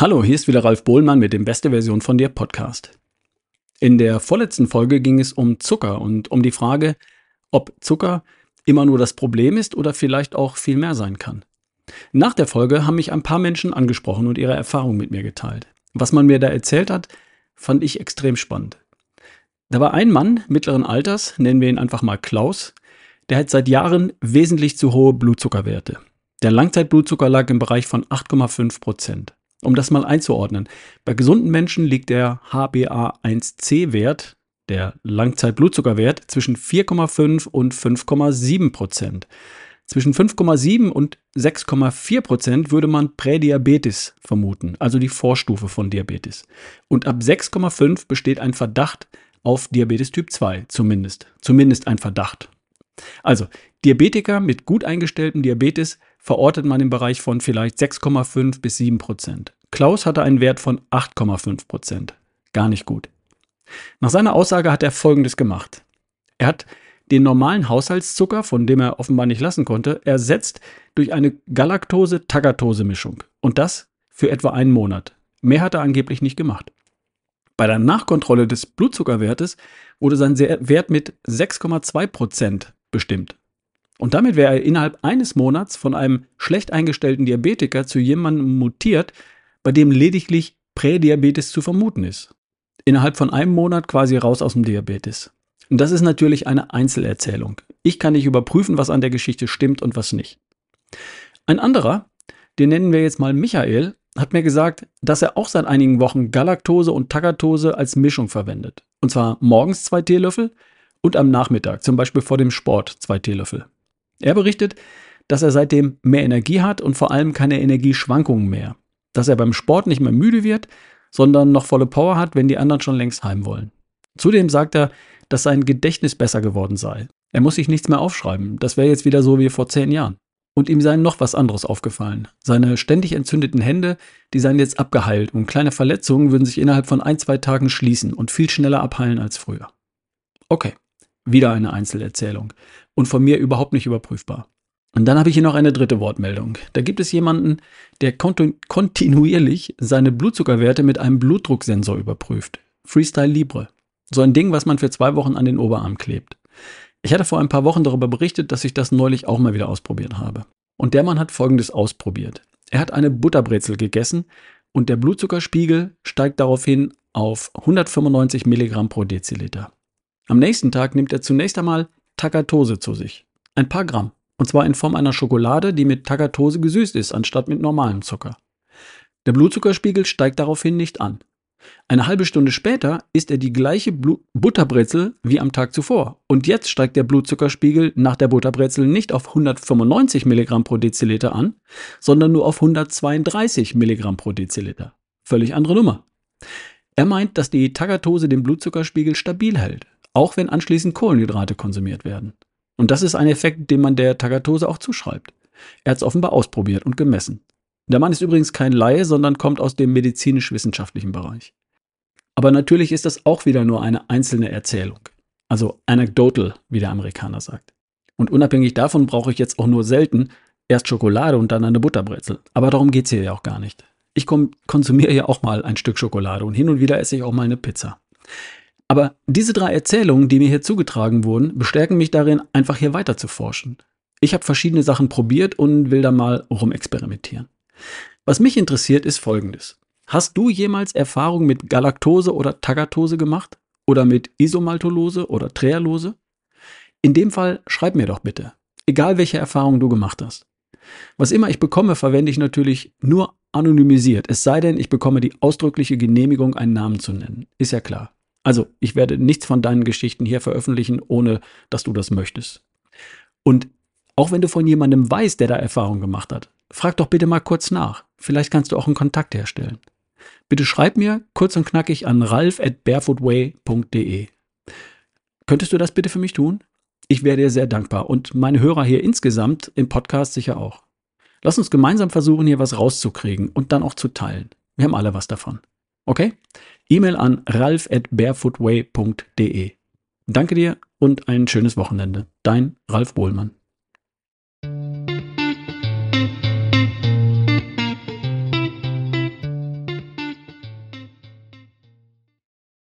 Hallo, hier ist wieder Ralf Bohlmann mit dem Beste Version von dir Podcast. In der vorletzten Folge ging es um Zucker und um die Frage, ob Zucker immer nur das Problem ist oder vielleicht auch viel mehr sein kann. Nach der Folge haben mich ein paar Menschen angesprochen und ihre Erfahrungen mit mir geteilt. Was man mir da erzählt hat, fand ich extrem spannend. Da war ein Mann mittleren Alters, nennen wir ihn einfach mal Klaus, der hat seit Jahren wesentlich zu hohe Blutzuckerwerte. Der Langzeitblutzucker lag im Bereich von 8,5 Prozent. Um das mal einzuordnen, bei gesunden Menschen liegt der HbA1c-Wert, der Langzeitblutzuckerwert, zwischen 4,5 und 5,7 Prozent. Zwischen 5,7 und 6,4 Prozent würde man Prädiabetes vermuten, also die Vorstufe von Diabetes. Und ab 6,5 besteht ein Verdacht auf Diabetes Typ 2, zumindest. Zumindest ein Verdacht. Also, Diabetiker mit gut eingestelltem Diabetes verortet man im Bereich von vielleicht 6,5 bis 7 Prozent. Klaus hatte einen Wert von 8,5 Prozent. Gar nicht gut. Nach seiner Aussage hat er Folgendes gemacht. Er hat den normalen Haushaltszucker, von dem er offenbar nicht lassen konnte, ersetzt durch eine Galaktose-Tagatose-Mischung. Und das für etwa einen Monat. Mehr hat er angeblich nicht gemacht. Bei der Nachkontrolle des Blutzuckerwertes wurde sein Wert mit 6,2 Prozent bestimmt. Und damit wäre er innerhalb eines Monats von einem schlecht eingestellten Diabetiker zu jemandem mutiert, bei dem lediglich Prädiabetes zu vermuten ist. Innerhalb von einem Monat quasi raus aus dem Diabetes. Und das ist natürlich eine Einzelerzählung. Ich kann nicht überprüfen, was an der Geschichte stimmt und was nicht. Ein anderer, den nennen wir jetzt mal Michael, hat mir gesagt, dass er auch seit einigen Wochen Galaktose und Tagatose als Mischung verwendet. Und zwar morgens zwei Teelöffel und am Nachmittag, zum Beispiel vor dem Sport, zwei Teelöffel. Er berichtet, dass er seitdem mehr Energie hat und vor allem keine Energieschwankungen mehr. Dass er beim Sport nicht mehr müde wird, sondern noch volle Power hat, wenn die anderen schon längst heim wollen. Zudem sagt er, dass sein Gedächtnis besser geworden sei. Er muss sich nichts mehr aufschreiben. Das wäre jetzt wieder so wie vor zehn Jahren. Und ihm sei noch was anderes aufgefallen. Seine ständig entzündeten Hände, die seien jetzt abgeheilt und kleine Verletzungen würden sich innerhalb von ein, zwei Tagen schließen und viel schneller abheilen als früher. Okay, wieder eine Einzelerzählung. Und von mir überhaupt nicht überprüfbar. Und dann habe ich hier noch eine dritte Wortmeldung. Da gibt es jemanden, der kontinuierlich seine Blutzuckerwerte mit einem Blutdrucksensor überprüft. Freestyle Libre. So ein Ding, was man für zwei Wochen an den Oberarm klebt. Ich hatte vor ein paar Wochen darüber berichtet, dass ich das neulich auch mal wieder ausprobiert habe. Und der Mann hat Folgendes ausprobiert. Er hat eine Butterbrezel gegessen und der Blutzuckerspiegel steigt daraufhin auf 195 Milligramm pro Deziliter. Am nächsten Tag nimmt er zunächst einmal Tagatose zu sich. Ein paar Gramm. Und zwar in Form einer Schokolade, die mit Tagatose gesüßt ist, anstatt mit normalem Zucker. Der Blutzuckerspiegel steigt daraufhin nicht an. Eine halbe Stunde später isst er die gleiche Blu Butterbrezel wie am Tag zuvor. Und jetzt steigt der Blutzuckerspiegel nach der Butterbrezel nicht auf 195 Milligramm pro Deziliter an, sondern nur auf 132 Milligramm pro Deziliter. Völlig andere Nummer. Er meint, dass die Tagatose den Blutzuckerspiegel stabil hält auch wenn anschließend Kohlenhydrate konsumiert werden. Und das ist ein Effekt, den man der Tagatose auch zuschreibt. Er hat es offenbar ausprobiert und gemessen. Der Mann ist übrigens kein Laie, sondern kommt aus dem medizinisch-wissenschaftlichen Bereich. Aber natürlich ist das auch wieder nur eine einzelne Erzählung. Also anecdotal, wie der Amerikaner sagt. Und unabhängig davon brauche ich jetzt auch nur selten erst Schokolade und dann eine Butterbrezel. Aber darum geht es hier ja auch gar nicht. Ich konsumiere ja auch mal ein Stück Schokolade und hin und wieder esse ich auch mal eine Pizza. Aber diese drei Erzählungen, die mir hier zugetragen wurden, bestärken mich darin, einfach hier weiter zu forschen. Ich habe verschiedene Sachen probiert und will da mal rumexperimentieren. Was mich interessiert, ist folgendes. Hast du jemals Erfahrung mit Galaktose oder Tagatose gemacht? Oder mit Isomaltolose oder Trehalose? In dem Fall schreib mir doch bitte. Egal welche Erfahrung du gemacht hast. Was immer ich bekomme, verwende ich natürlich nur anonymisiert. Es sei denn, ich bekomme die ausdrückliche Genehmigung, einen Namen zu nennen. Ist ja klar. Also, ich werde nichts von deinen Geschichten hier veröffentlichen, ohne dass du das möchtest. Und auch wenn du von jemandem weißt, der da Erfahrung gemacht hat, frag doch bitte mal kurz nach. Vielleicht kannst du auch einen Kontakt herstellen. Bitte schreib mir kurz und knackig an ralf at barefootway.de. Könntest du das bitte für mich tun? Ich wäre dir sehr dankbar und meine Hörer hier insgesamt im Podcast sicher auch. Lass uns gemeinsam versuchen, hier was rauszukriegen und dann auch zu teilen. Wir haben alle was davon. Okay? E-Mail an ralf at barefootway.de. Danke dir und ein schönes Wochenende. Dein Ralf Bohlmann.